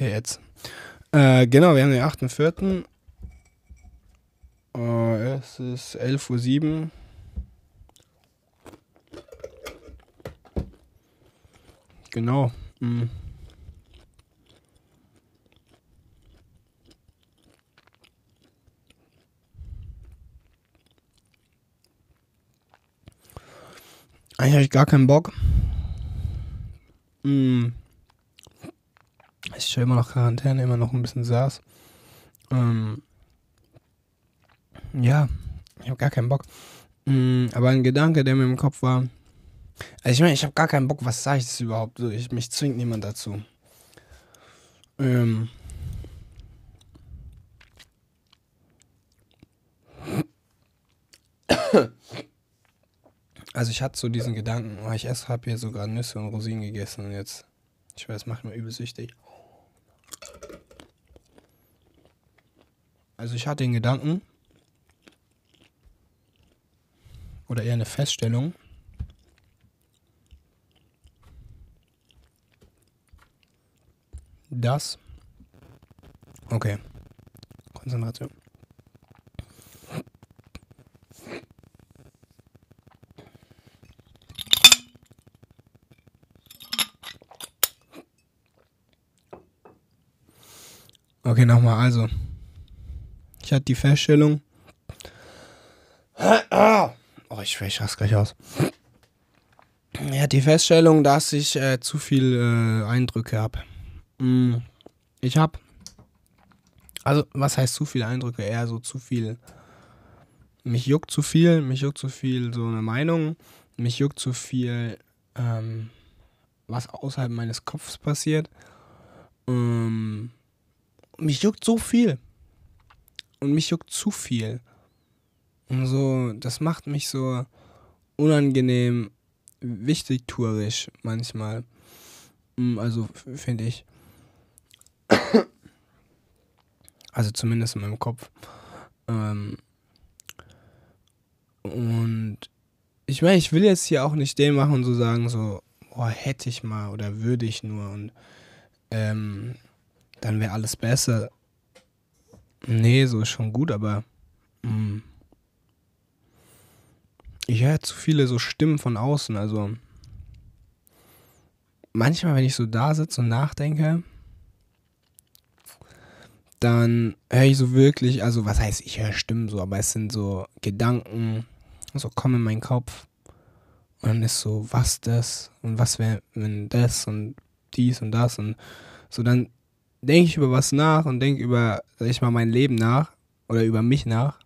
Okay, jetzt. Äh, genau, wir haben den 8.4. Äh, es ist 11.07 Uhr. Genau. Mhm. Eigentlich habe ich gar keinen Bock. Mhm. Ich stelle immer noch Quarantäne, immer noch ein bisschen saß. Ähm, ja, ich habe gar keinen Bock. Mhm, aber ein Gedanke, der mir im Kopf war. Also ich meine, ich habe gar keinen Bock, was sage ich das überhaupt? Ich, mich zwingt niemand dazu. Ähm. Also ich hatte so diesen Gedanken, oh, ich habe hier sogar Nüsse und Rosinen gegessen und jetzt, ich weiß, macht mir übel süchtig. Also ich hatte den Gedanken, oder eher eine Feststellung, dass, okay, Konzentration. Okay, nochmal, also. Ich hatte die Feststellung. Oh, ich schwäche das gleich aus. Er hat die Feststellung, dass ich äh, zu viel äh, Eindrücke habe. Mm, ich habe. Also, was heißt zu viele Eindrücke? Eher so zu viel. Mich juckt zu viel, mich juckt zu viel so eine Meinung, mich juckt zu viel, ähm, was außerhalb meines Kopfes passiert. Ähm, mich juckt so viel. Und mich juckt zu viel. Und so, das macht mich so unangenehm wichtigtuerisch manchmal. Mm, also finde ich. Also zumindest in meinem Kopf. Ähm und ich meine, ich will jetzt hier auch nicht den machen und so sagen, so, oh, hätte ich mal oder würde ich nur und ähm, dann wäre alles besser. Nee, so ist schon gut, aber mh. Mm. ich höre zu viele so Stimmen von außen. Also manchmal, wenn ich so da sitze und nachdenke, dann höre ich so wirklich, also was heißt, ich höre Stimmen so, aber es sind so Gedanken, so kommen in meinen Kopf. Und dann ist so, was das und was wäre, wenn das und dies und das und so, dann denke ich über was nach und denke über, sag ich mal, mein Leben nach oder über mich nach.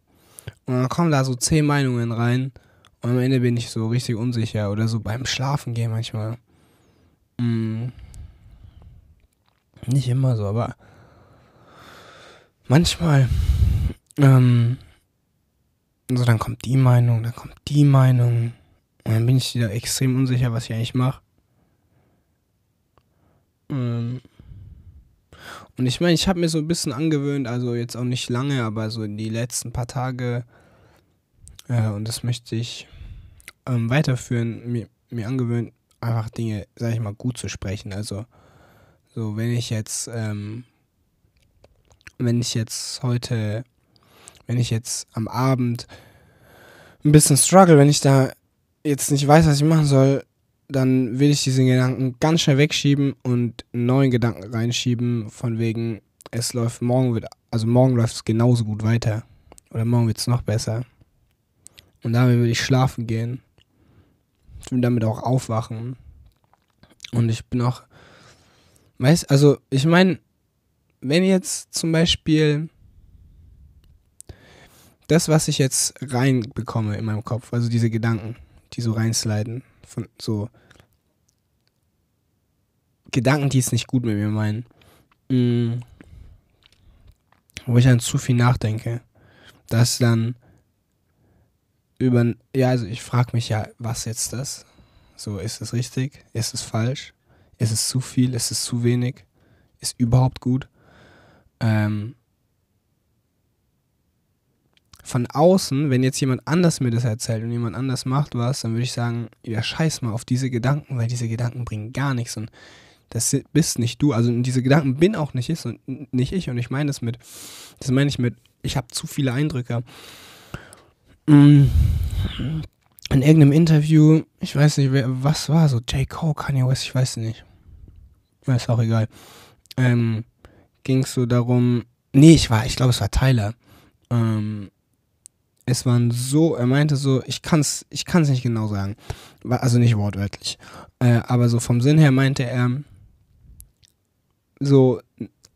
Und dann kommen da so zehn Meinungen rein und am Ende bin ich so richtig unsicher oder so beim Schlafen gehen manchmal. Hm. Nicht immer so, aber manchmal. Ähm, so, dann kommt die Meinung, dann kommt die Meinung. Und dann bin ich wieder extrem unsicher, was ich eigentlich mache. Ähm, und ich meine, ich habe mir so ein bisschen angewöhnt, also jetzt auch nicht lange, aber so in die letzten paar Tage, äh, und das möchte ich ähm, weiterführen, mir, mir angewöhnt, einfach Dinge, sag ich mal, gut zu sprechen. Also, so, wenn ich jetzt, ähm, wenn ich jetzt heute, wenn ich jetzt am Abend ein bisschen struggle, wenn ich da jetzt nicht weiß, was ich machen soll, dann will ich diesen Gedanken ganz schnell wegschieben und einen neuen Gedanken reinschieben, von wegen, es läuft morgen wird, also morgen läuft es genauso gut weiter. Oder morgen wird es noch besser. Und damit will ich schlafen gehen. Ich will damit auch aufwachen. Und ich bin auch, weißt, also ich meine, wenn jetzt zum Beispiel das, was ich jetzt reinbekomme in meinem Kopf, also diese Gedanken, die so reinsliden, von so Gedanken, die es nicht gut mit mir meinen. Mhm. Wo ich dann zu viel nachdenke. Dass dann über. Ja, also ich frage mich ja, was jetzt das? So, ist es richtig? Ist es falsch? Ist es zu viel? Ist es zu wenig? Ist überhaupt gut? Ähm, von außen, wenn jetzt jemand anders mir das erzählt und jemand anders macht was, dann würde ich sagen, ja, scheiß mal auf diese Gedanken, weil diese Gedanken bringen gar nichts und Das bist nicht du. Also diese Gedanken bin auch nicht ich und nicht ich. Und ich meine das mit, das meine ich mit, ich habe zu viele Eindrücke. Mm. In irgendeinem Interview, ich weiß nicht, wer, was war so, J. Cole, Kanye West, ich weiß nicht. Ist auch egal. Ähm, ging es so darum, nee, ich war, ich glaube, es war Tyler. Ähm, es waren so, er meinte so, ich kann's, ich kann's nicht genau sagen. Also nicht wortwörtlich. Äh, aber so vom Sinn her meinte er, so,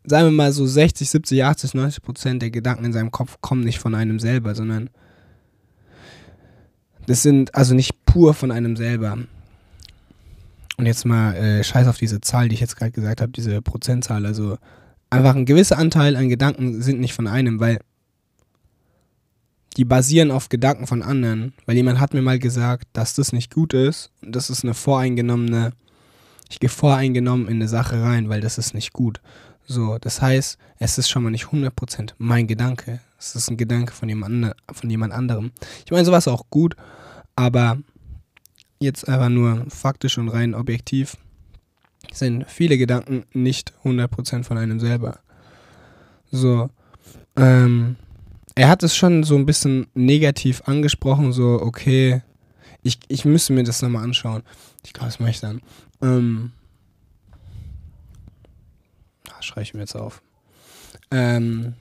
sagen wir mal so 60, 70, 80, 90 Prozent der Gedanken in seinem Kopf kommen nicht von einem selber, sondern das sind also nicht pur von einem selber. Und jetzt mal äh, scheiß auf diese Zahl, die ich jetzt gerade gesagt habe, diese Prozentzahl. Also einfach ein gewisser Anteil an Gedanken sind nicht von einem, weil die basieren auf Gedanken von anderen. Weil jemand hat mir mal gesagt, dass das nicht gut ist. Und das ist eine voreingenommene, ich gehe voreingenommen in eine Sache rein, weil das ist nicht gut. So, das heißt, es ist schon mal nicht 100% mein Gedanke. Es ist ein Gedanke von jemand, von jemand anderem. Ich meine, sowas auch gut, aber jetzt einfach nur faktisch und rein objektiv sind viele Gedanken nicht 100% von einem selber. So, ähm, er hat es schon so ein bisschen negativ angesprochen, so, okay, ich, ich müsste mir das nochmal anschauen. Ich glaube, das mache ich dann. Ähm, ah, schreibe ich mir jetzt auf. Ähm,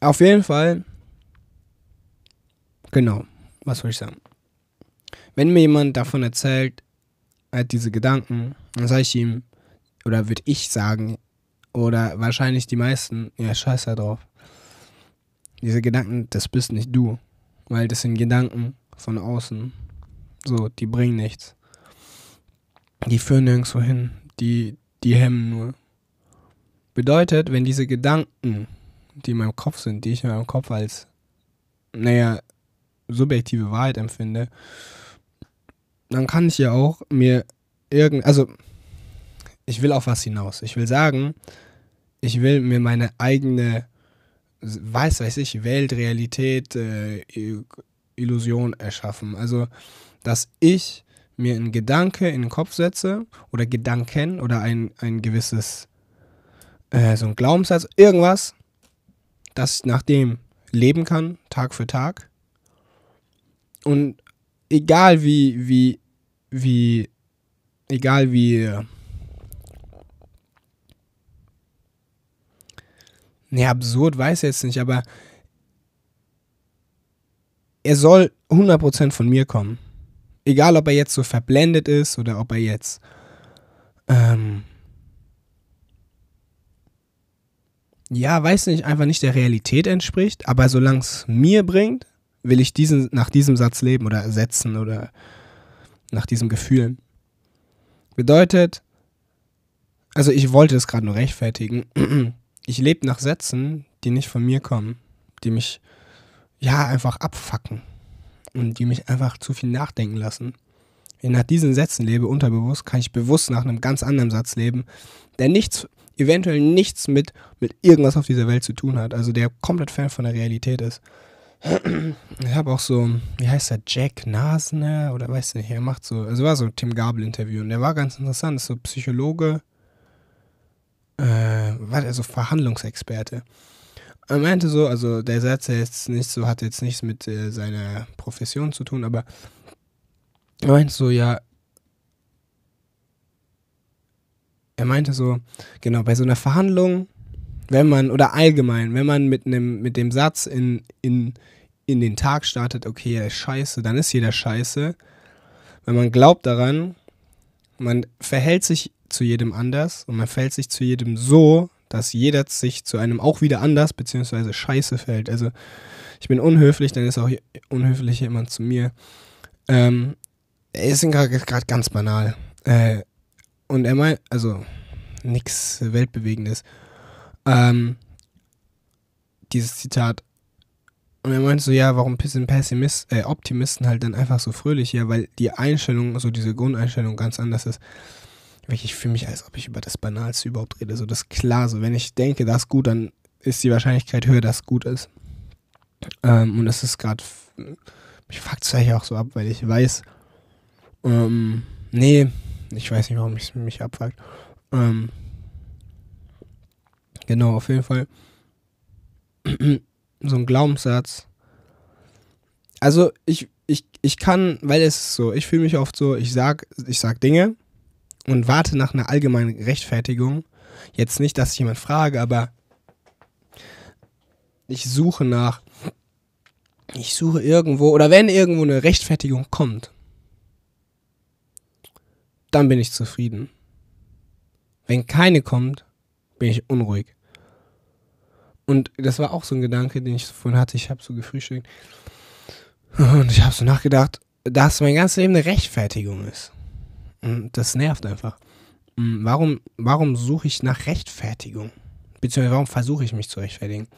auf jeden Fall, genau, was soll ich sagen? Wenn mir jemand davon erzählt, er hat diese Gedanken, dann sage ich ihm, oder würde ich sagen, oder wahrscheinlich die meisten, ja, scheiß da drauf. Diese Gedanken, das bist nicht du. Weil das sind Gedanken von außen. So, die bringen nichts. Die führen nirgendwo hin. Die, die hemmen nur. Bedeutet, wenn diese Gedanken, die in meinem Kopf sind, die ich in meinem Kopf als, naja, subjektive Wahrheit empfinde, dann kann ich ja auch mir irgend, also ich will auf was hinaus. Ich will sagen, ich will mir meine eigene, weiß weiß ich, Welt, Realität, äh, Illusion erschaffen. Also, dass ich mir einen Gedanke in den Kopf setze oder Gedanken oder ein, ein gewisses, äh, so ein Glaubenssatz, irgendwas, dass ich nach dem leben kann, Tag für Tag. Und egal wie, wie, wie, egal wie Nee, absurd weiß er jetzt nicht, aber er soll 100% von mir kommen. Egal, ob er jetzt so verblendet ist oder ob er jetzt ähm, ja, weiß nicht, einfach nicht der Realität entspricht, aber solange es mir bringt, will ich diesen, nach diesem Satz leben oder setzen oder nach diesem Gefühl. Bedeutet, also ich wollte es gerade nur rechtfertigen. Ich lebe nach Sätzen, die nicht von mir kommen, die mich ja einfach abfacken und die mich einfach zu viel nachdenken lassen. Wenn ich nach diesen Sätzen lebe, unterbewusst, kann ich bewusst nach einem ganz anderen Satz leben, der nichts, eventuell nichts mit, mit irgendwas auf dieser Welt zu tun hat, also der komplett fern von der Realität ist. Ich habe auch so, wie heißt der, Jack Nasner oder weiß nicht, er macht so, also war so ein Tim Gabel-Interview und der war ganz interessant, ist so Psychologe, äh, war der so Verhandlungsexperte. Er meinte so, also der Satz jetzt nicht so, hat jetzt nichts mit äh, seiner Profession zu tun, aber er meinte so, ja, er meinte so, genau, bei so einer Verhandlung, wenn man, oder allgemein, wenn man mit einem, mit dem Satz in, in, in den Tag startet, okay, er ist scheiße, dann ist jeder scheiße. Wenn man glaubt daran, man verhält sich zu jedem anders und man verhält sich zu jedem so, dass jeder sich zu einem auch wieder anders beziehungsweise scheiße fällt. Also ich bin unhöflich, dann ist auch unhöflich jemand zu mir. Ähm, es ist gerade ganz banal. Äh, und er meint, also nichts Weltbewegendes. Ähm, dieses Zitat. Und er meint so, ja, warum sind Pessimist, äh, Optimisten halt dann einfach so fröhlich? Ja, weil die Einstellung, so diese Grundeinstellung ganz anders ist wirklich für mich, als ob ich über das Banalste überhaupt rede. So, das ist klar. So, wenn ich denke, das ist gut, dann ist die Wahrscheinlichkeit höher, dass es gut ist. Ähm, und das ist gerade Mich fuckt es eigentlich auch so ab, weil ich weiß, ähm, nee, ich weiß nicht, warum ich mich abfuckt. Ähm, genau, auf jeden Fall. So ein Glaubenssatz. Also ich, ich, ich kann, weil es ist so, ich fühle mich oft so, ich sag, ich sag Dinge und warte nach einer allgemeinen Rechtfertigung. Jetzt nicht, dass ich jemand frage, aber ich suche nach, ich suche irgendwo, oder wenn irgendwo eine Rechtfertigung kommt, dann bin ich zufrieden. Wenn keine kommt, bin ich unruhig. Und das war auch so ein Gedanke, den ich vorhin hatte. Ich habe so gefrühstückt. Und ich habe so nachgedacht, dass mein ganzes Leben eine Rechtfertigung ist. Und das nervt einfach. Hm, warum, warum suche ich nach Rechtfertigung? Beziehungsweise warum versuche ich mich zu rechtfertigen?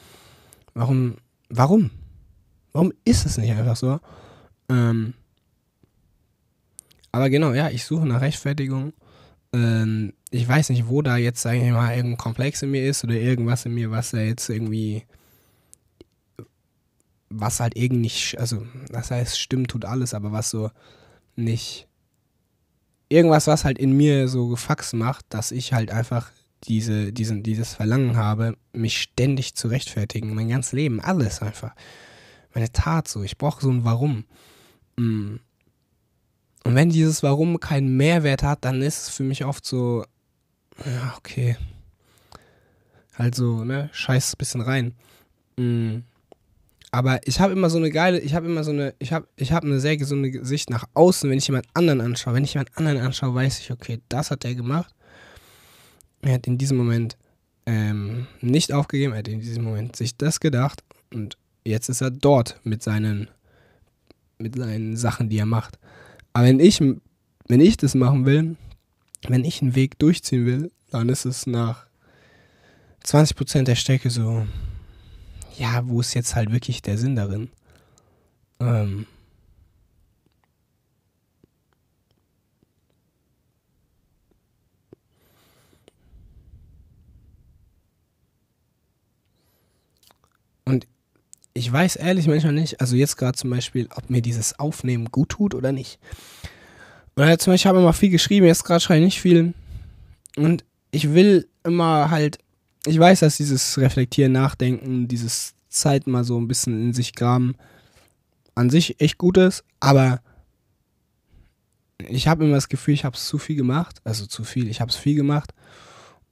Warum, warum? Warum ist es nicht einfach so? Ähm, aber genau, ja, ich suche nach Rechtfertigung. Ähm, ich weiß nicht, wo da jetzt, sage ich mal, irgendein Komplex in mir ist oder irgendwas in mir, was da jetzt irgendwie, was halt irgendwie nicht, also, das heißt, stimmt, tut alles, aber was so nicht, irgendwas, was halt in mir so gefaxt macht, dass ich halt einfach diese, diesen, dieses Verlangen habe, mich ständig zu rechtfertigen, mein ganzes Leben, alles einfach. Meine Tat so, ich brauche so ein Warum. Mm. Und wenn dieses Warum keinen Mehrwert hat, dann ist es für mich oft so, ja, okay. Also, ne, scheiß ein bisschen rein. Mm. Aber ich habe immer so eine geile, ich habe immer so eine, ich habe ich hab eine sehr gesunde Sicht nach außen, wenn ich jemand anderen anschaue. Wenn ich jemand anderen anschaue, weiß ich, okay, das hat er gemacht. Er hat in diesem Moment ähm, nicht aufgegeben, er hat in diesem Moment sich das gedacht und jetzt ist er dort mit seinen, mit seinen Sachen, die er macht. Aber wenn ich, wenn ich das machen will, wenn ich einen Weg durchziehen will, dann ist es nach 20% der Strecke so, ja, wo ist jetzt halt wirklich der Sinn darin? Ähm, Und ich weiß ehrlich manchmal nicht, also jetzt gerade zum Beispiel, ob mir dieses Aufnehmen gut tut oder nicht. Oder zum Beispiel, ich habe immer viel geschrieben, jetzt gerade schreibe ich nicht viel. Und ich will immer halt, ich weiß, dass dieses Reflektieren, Nachdenken, dieses Zeit mal so ein bisschen in sich graben an sich echt gut ist, aber ich habe immer das Gefühl, ich habe es zu viel gemacht, also zu viel, ich habe es viel gemacht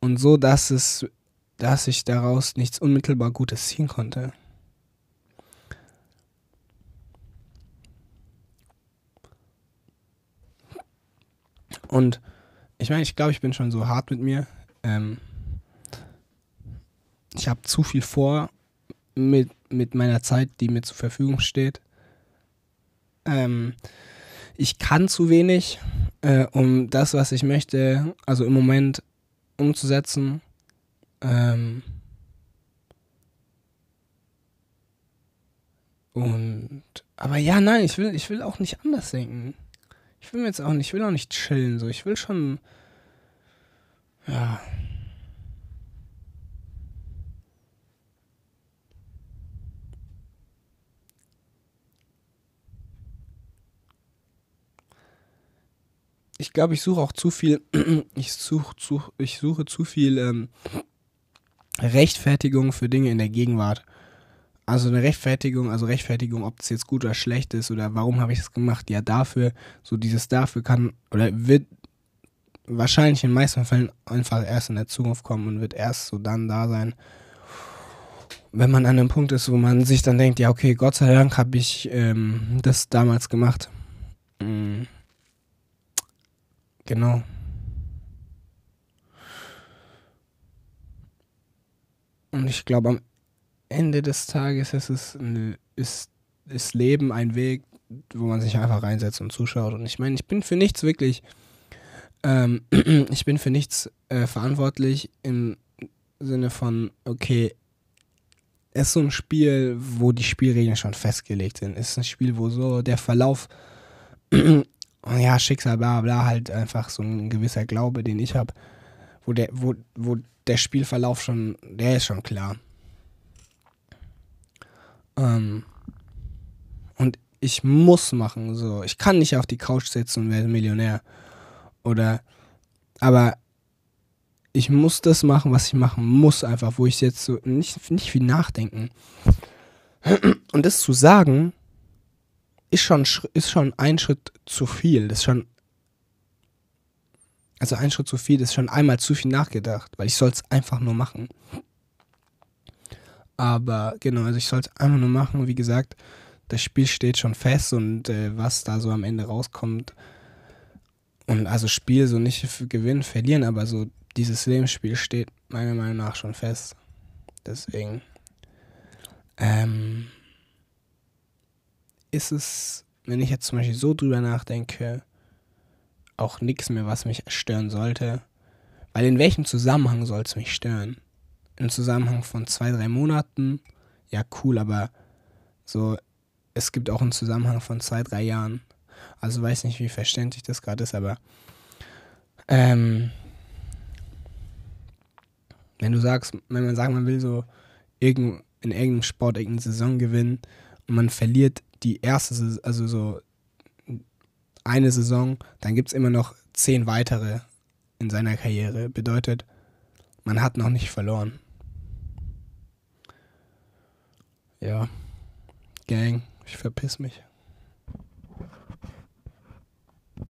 und so, dass es dass ich daraus nichts unmittelbar Gutes ziehen konnte. Und ich meine, ich glaube, ich bin schon so hart mit mir. Ähm, ich habe zu viel vor mit, mit meiner Zeit, die mir zur Verfügung steht. Ähm, ich kann zu wenig, äh, um das, was ich möchte, also im Moment umzusetzen. Ähm und aber ja, nein, ich will, ich will auch nicht anders denken. Ich will mir jetzt auch nicht, ich will auch nicht chillen, so. Ich will schon, ja. Ich glaube, ich suche auch zu viel, ich suche zu, ich suche zu viel ähm, Rechtfertigung für Dinge in der Gegenwart. Also eine Rechtfertigung, also Rechtfertigung, ob es jetzt gut oder schlecht ist oder warum habe ich das gemacht? Ja, dafür, so dieses dafür kann oder wird wahrscheinlich in den meisten Fällen einfach erst in der Zukunft kommen und wird erst so dann da sein, wenn man an einem Punkt ist, wo man sich dann denkt, ja, okay, Gott sei Dank habe ich ähm, das damals gemacht. Mhm. Genau. Und ich glaube, am Ende des Tages ist es eine, ist, ist Leben ein Weg, wo man sich einfach reinsetzt und zuschaut. Und ich meine, ich bin für nichts wirklich, ähm, ich bin für nichts äh, verantwortlich im Sinne von, okay, es ist so ein Spiel, wo die Spielregeln schon festgelegt sind. Es ist ein Spiel, wo so der Verlauf, ja, Schicksal, bla bla, halt einfach so ein gewisser Glaube, den ich habe, wo der, wo, wo der Spielverlauf schon, der ist schon klar. Ähm, und ich muss machen. So, ich kann nicht auf die Couch sitzen und werde Millionär. Oder, aber ich muss das machen, was ich machen muss, einfach, wo ich jetzt so nicht, nicht viel nachdenken. Und das zu sagen, ist schon, ist schon ein Schritt zu viel. Das ist schon. Also ein Schritt zu viel, das ist schon einmal zu viel nachgedacht, weil ich soll es einfach nur machen. Aber genau, also ich soll es einfach nur machen. Wie gesagt, das Spiel steht schon fest und äh, was da so am Ende rauskommt. Und also Spiel so nicht gewinnen, verlieren, aber so dieses Lebensspiel steht meiner Meinung nach schon fest. Deswegen ähm, ist es, wenn ich jetzt zum Beispiel so drüber nachdenke, auch nichts mehr, was mich stören sollte. Weil in welchem Zusammenhang soll es mich stören? Im Zusammenhang von zwei, drei Monaten? Ja, cool, aber so, es gibt auch einen Zusammenhang von zwei, drei Jahren. Also weiß nicht, wie verständlich das gerade ist, aber ähm, wenn du sagst, wenn man sagt, man will so irgend, in irgendeinem Sport irgendeine Saison gewinnen und man verliert die erste, also so eine Saison, dann gibt es immer noch zehn weitere in seiner Karriere. Bedeutet, man hat noch nicht verloren. Ja, Gang, ich verpiss mich.